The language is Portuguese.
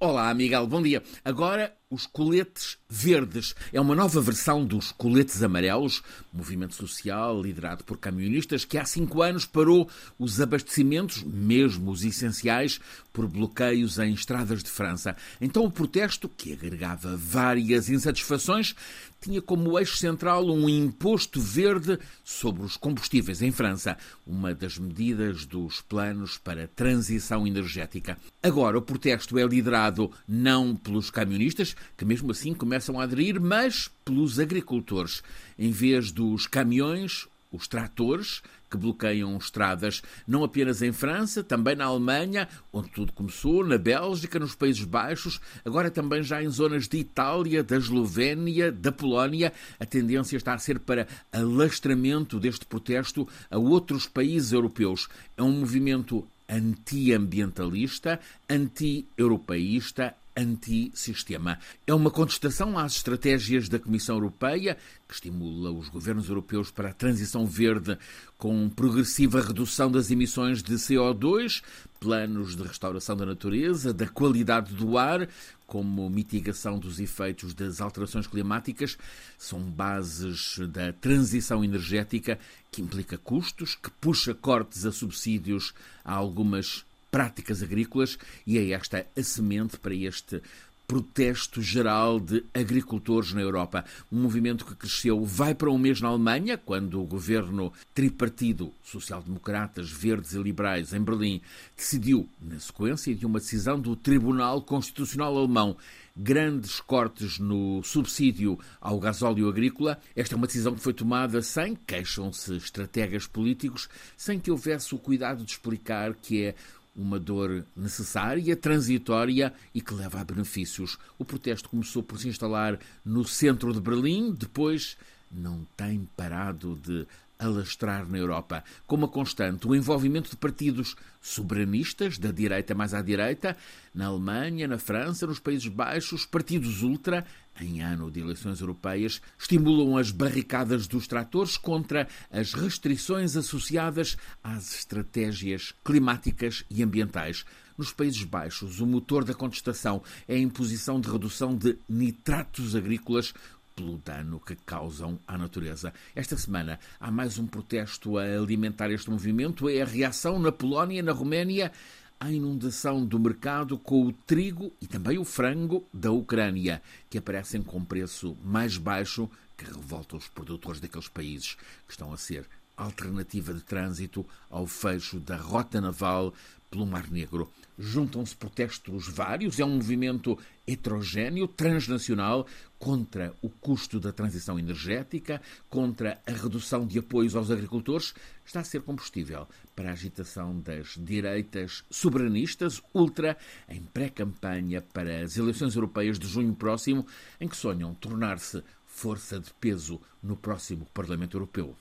Olá, Miguel, bom dia. Agora, os coletes verdes. É uma nova versão dos coletes amarelos, movimento social liderado por camionistas que há cinco anos parou os abastecimentos, mesmo os essenciais, por bloqueios em estradas de França. Então o protesto, que agregava várias insatisfações, tinha como eixo central um imposto verde sobre os combustíveis em França, uma das medidas dos planos para transição energética. Agora o protesto é liderado não pelos camionistas, que mesmo assim começam a aderir, mas pelos agricultores. Em vez dos caminhões, os tratores que bloqueiam estradas, não apenas em França, também na Alemanha, onde tudo começou, na Bélgica, nos Países Baixos, agora também já em zonas de Itália, da Eslovénia, da Polónia. A tendência está a ser para alastramento deste protesto a outros países europeus. É um movimento antiambientalista, anti-europeísta, antissistema. É uma contestação às estratégias da Comissão Europeia, que estimula os governos europeus para a transição verde com progressiva redução das emissões de CO2, planos de restauração da natureza, da qualidade do ar, como mitigação dos efeitos das alterações climáticas, são bases da transição energética que implica custos, que puxa cortes a subsídios a algumas práticas agrícolas e é esta a semente para este protesto geral de agricultores na Europa. Um movimento que cresceu, vai para um mês na Alemanha, quando o governo tripartido, social-democratas, verdes e liberais, em Berlim, decidiu, na sequência de uma decisão do Tribunal Constitucional Alemão, grandes cortes no subsídio ao gasóleo agrícola. Esta é uma decisão que foi tomada sem, queixam-se estrategas políticos, sem que houvesse o cuidado de explicar que é uma dor necessária, transitória e que leva a benefícios. O protesto começou por se instalar no centro de Berlim, depois não tem parado de alastrar na Europa. Como a constante, o envolvimento de partidos soberanistas, da direita mais à direita, na Alemanha, na França, nos Países Baixos, partidos ultra, em ano de eleições europeias, estimulam as barricadas dos tratores contra as restrições associadas às estratégias climáticas e ambientais. Nos Países Baixos, o motor da contestação é a imposição de redução de nitratos agrícolas pelo dano que causam à natureza. Esta semana há mais um protesto a alimentar este movimento. É a reação na Polónia e na Roménia à inundação do mercado com o trigo e também o frango da Ucrânia, que aparecem com preço mais baixo, que revolta os produtores daqueles países que estão a ser alternativa de trânsito ao fecho da rota naval pelo Mar Negro. Juntam-se protestos vários, é um movimento heterogéneo, transnacional, contra o custo da transição energética, contra a redução de apoios aos agricultores, está a ser combustível para a agitação das direitas soberanistas, ultra, em pré-campanha para as eleições europeias de junho próximo, em que sonham tornar-se força de peso no próximo Parlamento Europeu.